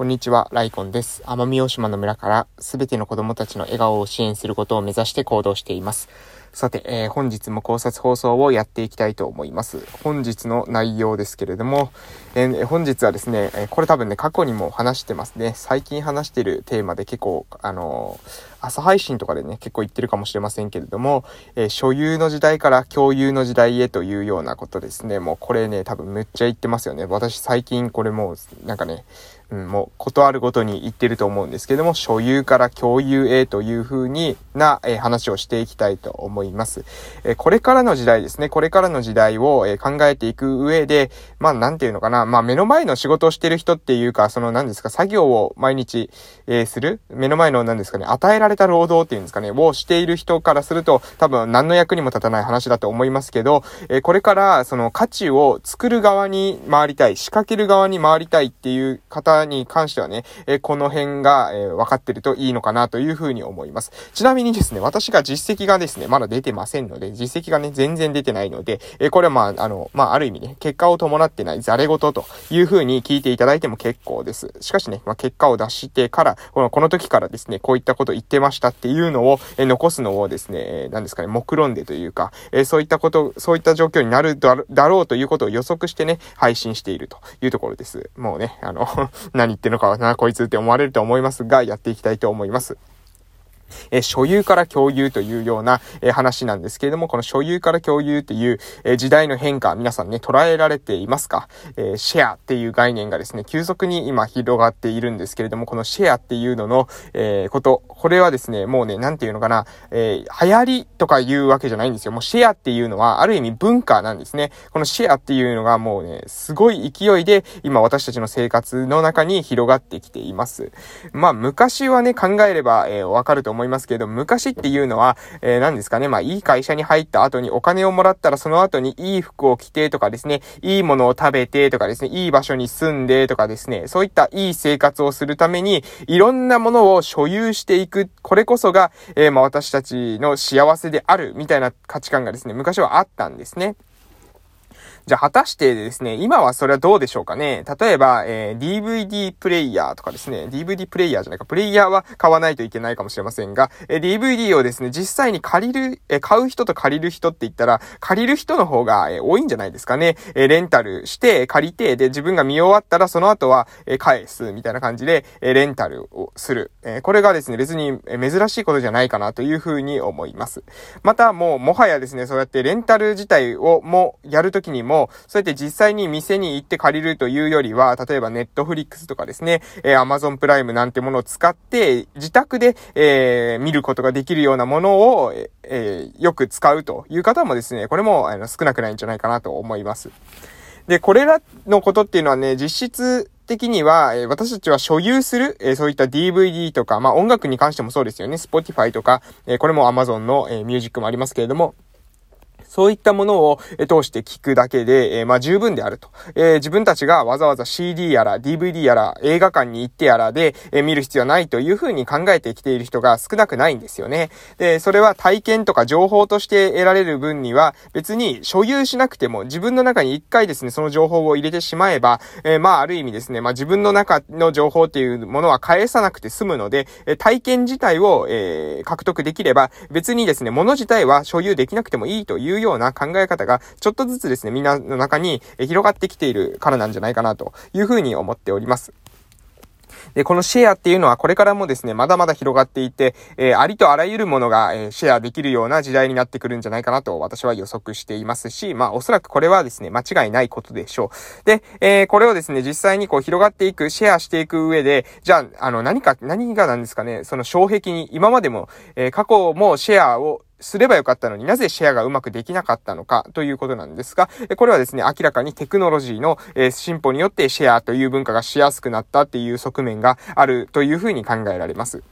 こんにちは、ライコンです。奄美大島の村からすべての子供たちの笑顔を支援することを目指して行動しています。さて、えー、本日も考察放送をやっていきたいと思います。本日の内容ですけれども、えー、本日はですね、えこれ多分ね、過去にも話してますね。最近話してるテーマで結構、あの朝配信とかでね、結構言ってるかもしれませんけれども、え所有の時代から共有の時代へというようなことですね。もうこれね、多分めっちゃ言ってますよね。私最近これもう、なんかね、もう、ことあるごとに言ってると思うんですけども、所有から共有へという風にな、えー、話をしていきたいと思います。えー、これからの時代ですね、これからの時代を、えー、考えていく上で、まあ、なんていうのかな、まあ、目の前の仕事をしてる人っていうか、その、何ですか、作業を毎日、えする目の前の、何ですかね、与えられた労働っていうんですかね、をしている人からすると、多分何の役にも立たない話だと思いますけど、えこれから、その価値を作る側に回りたい、仕掛ける側に回りたいっていう方に関してはね、えこの辺が、え分かってるといいのかなというふうに思います。ちなみにですね、私が実績がですね、まだ出てませんので、実績がね、全然出てないので、えこれはまあ、あの、まあ、ある意味ね、結果を伴ってないザレ事というふうに聞いていただいても結構です。しかしね、まあ、結果を出してから、この、この時からですね、こういったこと言ってましたっていうのを、え残すのをですね、何ですかね、目論んでというか、えそういったこと、そういった状況になるだろうということを予測してね、配信しているというところです。もうね、あの何言ってるのかな、こいつって思われると思いますが、やっていきたいと思います。え所有から共有というような、え話なんですけれども、この所有から共有っていう、え時代の変化、皆さんね、捉えられていますか、えシェアっていう概念がですね、急速に今広がっているんですけれども、このシェアっていうのの、えこと、これはですね、もうね、なんていうのかな、え、流行りとかいうわけじゃないんですよ。もうシェアっていうのは、ある意味文化なんですね。このシェアっていうのがもうね、すごい勢いで、今私たちの生活の中に広がってきています。まあ、昔はね、考えれば、えー、わかると思思いますけど、昔っていうのは、えー、何ですかね、まあ、いい会社に入った後にお金をもらったらその後にいい服を着てとかですね、いいものを食べてとかですね、いい場所に住んでとかですね、そういったいい生活をするために、いろんなものを所有していく、これこそが、えー、まあ、私たちの幸せである、みたいな価値観がですね、昔はあったんですね。じゃあ果たしてですね、今はそれはどうでしょうかね？例えば、えー、DVD プレイヤーとかですね、DVD プレイヤーじゃないか、プレイヤーは買わないといけないかもしれませんが、えー、DVD をですね、実際に借りる、えー、買う人と借りる人って言ったら、借りる人の方が、えー、多いんじゃないですかね。えー、レンタルして、借りて、で、自分が見終わったらその後は、えー、返す、みたいな感じで、えー、レンタルをする。えー、これがですね、別に、え、珍しいことじゃないかなというふうに思います。また、もう、もはやですね、そうやってレンタル自体をも、やるときにも、そうやって実際に店に行って借りるというよりは、例えばネットフリックスとかですね、えー、アマゾンプライムなんてものを使って、自宅で、えー、見ることができるようなものを、えー、よく使うという方もですね、これもあの少なくないんじゃないかなと思います。で、これらのことっていうのはね、実質的には、え私たちは所有する、えそういった DVD とか、まあ音楽に関してもそうですよね。Spotify とか、えこれも Amazon の、えミュージックもありますけれども、そういったものを通して聞くだけで、え、まあ十分であると。え、自分たちがわざわざ CD やら DVD やら映画館に行ってやらで、え、見る必要はないというふうに考えてきている人が少なくないんですよね。で、それは体験とか情報として得られる分には別に所有しなくても自分の中に一回ですね、その情報を入れてしまえば、え、まあある意味ですね、まあ自分の中の情報っていうものは返さなくて済むので、え体験自体を、え、獲得できれば別にですね、物自体は所有できなくてもいいというような考え方が、ちょっとずつですね、みんなの中に広がってきているからなんじゃないかなというふうに思っております。で、このシェアっていうのはこれからもですね、まだまだ広がっていて、えー、ありとあらゆるものが、えー、シェアできるような時代になってくるんじゃないかなと私は予測していますし、まあおそらくこれはですね、間違いないことでしょう。で、えー、これをですね、実際にこう広がっていく、シェアしていく上で、じゃあ、あの、何か、何がなんですかね、その障壁に、今までも、え過去もシェアをすればよかったのになぜシェアがうまくできなかったのかということなんですが、これはですね、明らかにテクノロジーの進歩によってシェアという文化がしやすくなったっていう側面があるというふうに考えられます。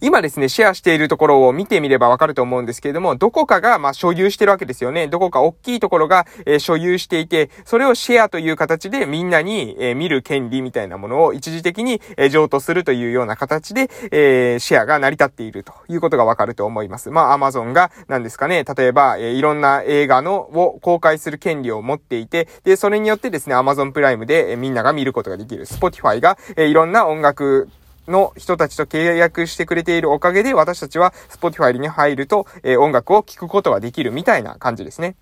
今ですね、シェアしているところを見てみればわかると思うんですけれども、どこかが、まあ、所有してるわけですよね。どこか大きいところが、え、所有していて、それをシェアという形でみんなに、え、見る権利みたいなものを一時的に、え、譲渡するというような形で、え、シェアが成り立っているということがわかると思います。まあ、アマゾンが、何ですかね、例えば、え、いろんな映画の、を公開する権利を持っていて、で、それによってですね、アマゾンプライムで、え、みんなが見ることができる。Spotify が、えー、いろんな音楽の人たちと契約してくれているおかげで、私たちは Spotify に入ると、えー、音楽を聴くことができるみたいな感じですね。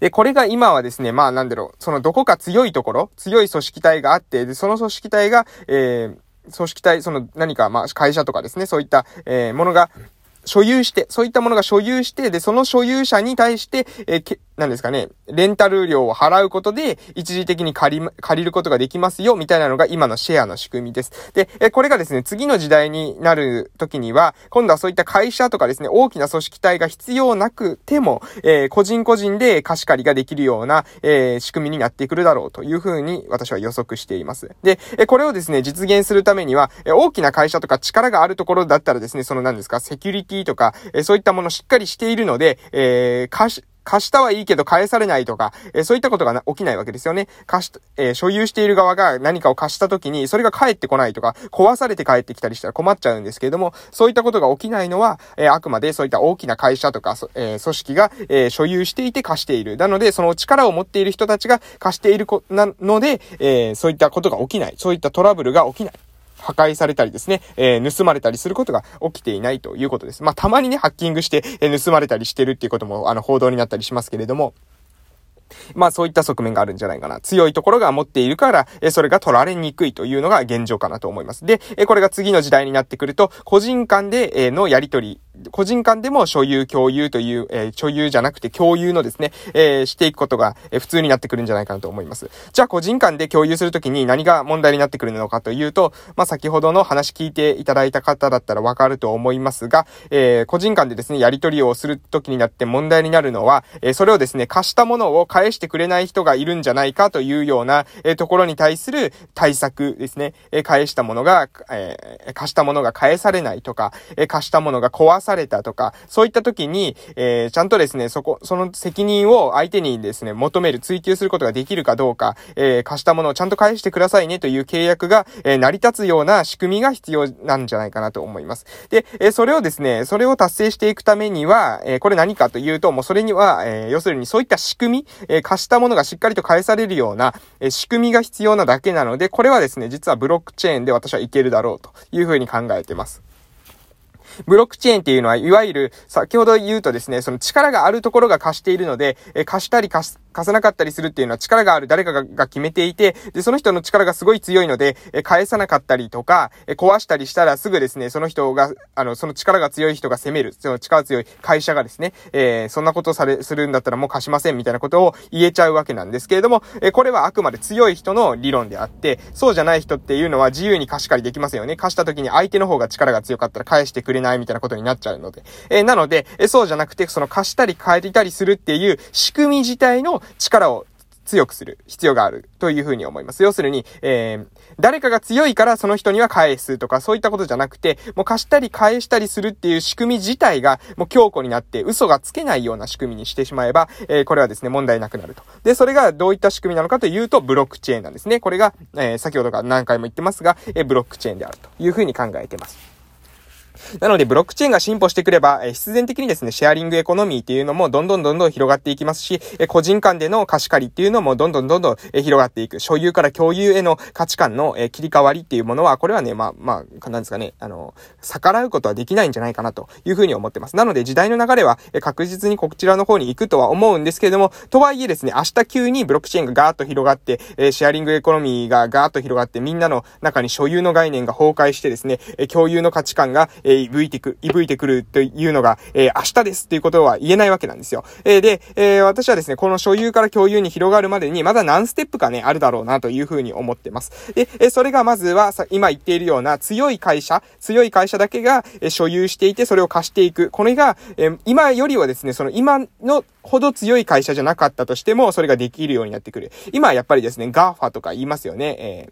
で、これが今はですね、まあなんだろう、そのどこか強いところ、強い組織体があって、で、その組織体が、えー、組織体、その何か、まあ、会社とかですね、そういった、えー、ものが、所有して、そういったものが所有して、で、その所有者に対して、えー、なんですかね、レンタル料を払うことで、一時的に借り、借りることができますよ、みたいなのが今のシェアの仕組みです。で、え、これがですね、次の時代になる時には、今度はそういった会社とかですね、大きな組織体が必要なくても、えー、個人個人で貸し借りができるような、えー、仕組みになってくるだろうというふうに私は予測しています。で、え、これをですね、実現するためには、え、大きな会社とか力があるところだったらですね、その何ですか、セキュリティとか、え、そういったものしっかりしているので、えー、貸し、貸したはいいけど返されないとか、えー、そういったことが起きないわけですよね。貸し、えー、所有している側が何かを貸した時に、それが返ってこないとか、壊されて帰ってきたりしたら困っちゃうんですけれども、そういったことが起きないのは、えー、あくまでそういった大きな会社とか、え組織が、え所有していて貸している。なので、その力を持っている人たちが貸しているこ、なので、えそういったことが起きない。そういったトラブルが起きない。破壊されたりですね、えー、盗まれたりすることが起きていないということです。まあ、たまにね、ハッキングして、えー、盗まれたりしてるっていうことも、あの、報道になったりしますけれども、まあそういった側面があるんじゃないかな。強いところが持っているから、えそれが取られにくいというのが現状かなと思います。で、えこれが次の時代になってくると、個人間で、えのやりとり個人間でも所有、共有という、えー、所有じゃなくて共有のですね、えー、していくことが、えー、普通になってくるんじゃないかなと思います。じゃあ個人間で共有するときに何が問題になってくるのかというと、まあ、先ほどの話聞いていただいた方だったらわかると思いますが、えー、個人間でですね、やり取りをするときになって問題になるのは、えー、それをですね、貸したものを返してくれない人がいるんじゃないかというような、えー、ところに対する対策ですね、えー、返したものが、えー、貸したものが返されないとか、えー、貸したものが壊さされたとか、そういった時に、えー、ちゃんとですね、そこ、その責任を相手にですね、求める、追求することができるかどうか、えー、貸したものをちゃんと返してくださいねという契約が、えー、成り立つような仕組みが必要なんじゃないかなと思います。で、えー、それをですね、それを達成していくためには、えー、これ何かというと、もうそれには、えー、要するにそういった仕組み、えー、貸したものがしっかりと返されるような、えー、仕組みが必要なだけなので、これはですね、実はブロックチェーンで私はいけるだろうというふうに考えてます。ブロックチェーンっていうのは、いわゆる、先ほど言うとですね、その力があるところが貸しているので、え貸したり貸す、貸さなかったりするっていうのは力がある誰かが決めていて、で、その人の力がすごい強いので、え返さなかったりとか、え壊したりしたらすぐですね、その人が、あの、その力が強い人が攻める、その力強い会社がですね、えー、そんなことされ、するんだったらもう貸しませんみたいなことを言えちゃうわけなんですけれども、えこれはあくまで強い人の理論であって、そうじゃない人っていうのは自由に貸し借りできますよね。貸した時に相手の方が力が強かったら返してくれないみたいなことになっちゃうので。えー、なので、えそうじゃなくて、その貸したり借りたりするっていう仕組み自体の力を強くする必要があるというふうに思います。要するに、えー、誰かが強いからその人には返すとかそういったことじゃなくて、もう貸したり返したりするっていう仕組み自体がもう強固になって嘘がつけないような仕組みにしてしまえば、えー、これはですね、問題なくなると。で、それがどういった仕組みなのかというと、ブロックチェーンなんですね。これが、えー、先ほどから何回も言ってますが、えー、ブロックチェーンであるというふうに考えてます。なので、ブロックチェーンが進歩してくれば、え必然的にですね、シェアリングエコノミーっていうのもどんどんどんどん広がっていきますし、え個人間での貸し借りっていうのもどんどんどんどん、え広がっていく。所有から共有への価値観の、え切り替わりっていうものは、これはね、まあ、まあ、なんですかね、あの、逆らうことはできないんじゃないかなというふうに思ってます。なので、時代の流れは、え確実にこちらの方に行くとは思うんですけれども、とはいえですね、明日急にブロックチェーンがガーッと広がって、えシェアリングエコノミーがガーッと広がって、みんなの中に所有の概念が崩壊してですね、え共有の価値観が、えーいていてく、い吹いてくるというのが、えー、明日ですっていうことは言えないわけなんですよ。えー、で、えー、私はですね、この所有から共有に広がるまでに、まだ何ステップかね、あるだろうなというふうに思ってます。で、えそれがまずは、さ、今言っているような強い会社、強い会社だけが、え所有していて、それを貸していく。これが、え今よりはですね、その今のほど強い会社じゃなかったとしても、それができるようになってくる。今やっぱりですね、GAFA とか言いますよね。え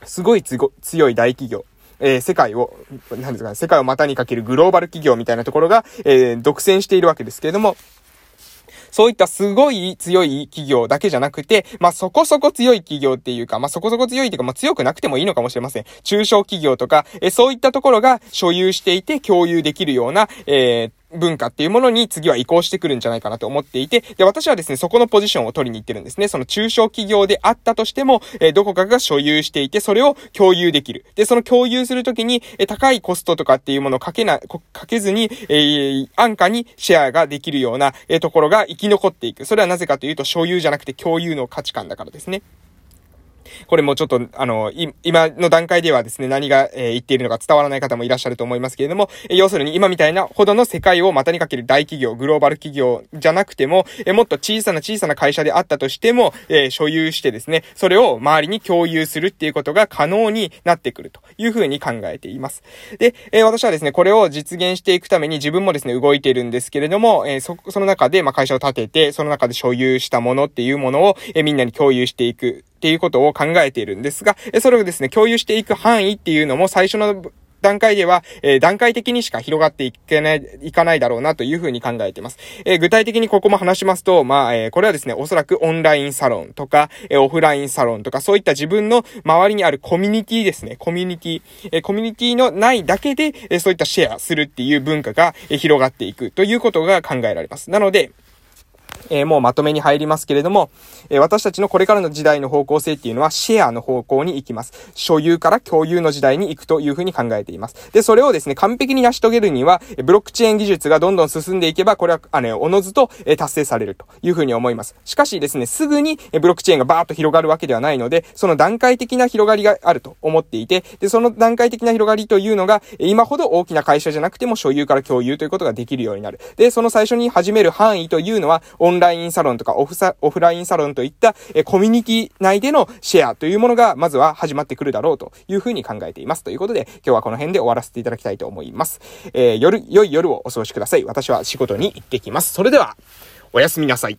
ー、すごい強い大企業。えー、世界を、何ですかね、世界を股にかけるグローバル企業みたいなところが、えー、独占しているわけですけれども、そういったすごい強い企業だけじゃなくて、まあ、そこそこ強い企業っていうか、まあ、そこそこ強いっていうか、まあ、強くなくてもいいのかもしれません。中小企業とか、えそういったところが所有していて共有できるような、えー文化っていうものに次は移行してくるんじゃないかなと思っていて、で、私はですね、そこのポジションを取りに行ってるんですね。その中小企業であったとしても、えー、どこかが所有していて、それを共有できる。で、その共有するときに、えー、高いコストとかっていうものをかけな、かけずに、えー、安価にシェアができるような、え、ところが生き残っていく。それはなぜかというと、所有じゃなくて共有の価値観だからですね。これもちょっと、あの、今の段階ではですね、何が、え、言っているのか伝わらない方もいらっしゃると思いますけれども、え、要するに今みたいなほどの世界を股にかける大企業、グローバル企業じゃなくても、え、もっと小さな小さな会社であったとしても、え所有してですね、それを周りに共有するっていうことが可能になってくるというふうに考えています。で、え私はですね、これを実現していくために自分もですね、動いているんですけれども、えそ、その中で、まあ、会社を立てて、その中で所有したものっていうものを、えみんなに共有していく。っていうことを考考えているんですが、それをですね、共有していく範囲っていうのも最初の段階では、えー、段階的にしか広がっていけない、いかないだろうなというふうに考えています。えー、具体的にここも話しますと、まあ、えー、これはですね、おそらくオンラインサロンとか、えオフラインサロンとか、そういった自分の周りにあるコミュニティですね。コミュニティ、えコミュニティのないだけで、えそういったシェアするっていう文化が、え広がっていくということが考えられます。なので、え、もうまとめに入りますけれども、え、私たちのこれからの時代の方向性っていうのはシェアの方向に行きます。所有から共有の時代に行くというふうに考えています。で、それをですね、完璧に成し遂げるには、ブロックチェーン技術がどんどん進んでいけば、これは、あの、おのずと、え達成されるというふうに思います。しかしですね、すぐに、ブロックチェーンがバーッと広がるわけではないので、その段階的な広がりがあると思っていて、で、その段階的な広がりというのが、今ほど大きな会社じゃなくても所有から共有ということができるようになる。で、その最初に始める範囲というのは、オンラインサロンとかオフサ、オフラインサロンといった、えコミュニティ内でのシェアというものが、まずは始まってくるだろうというふうに考えています。ということで、今日はこの辺で終わらせていただきたいと思います。えー、夜、良い夜をお過ごしください。私は仕事に行ってきます。それでは、おやすみなさい。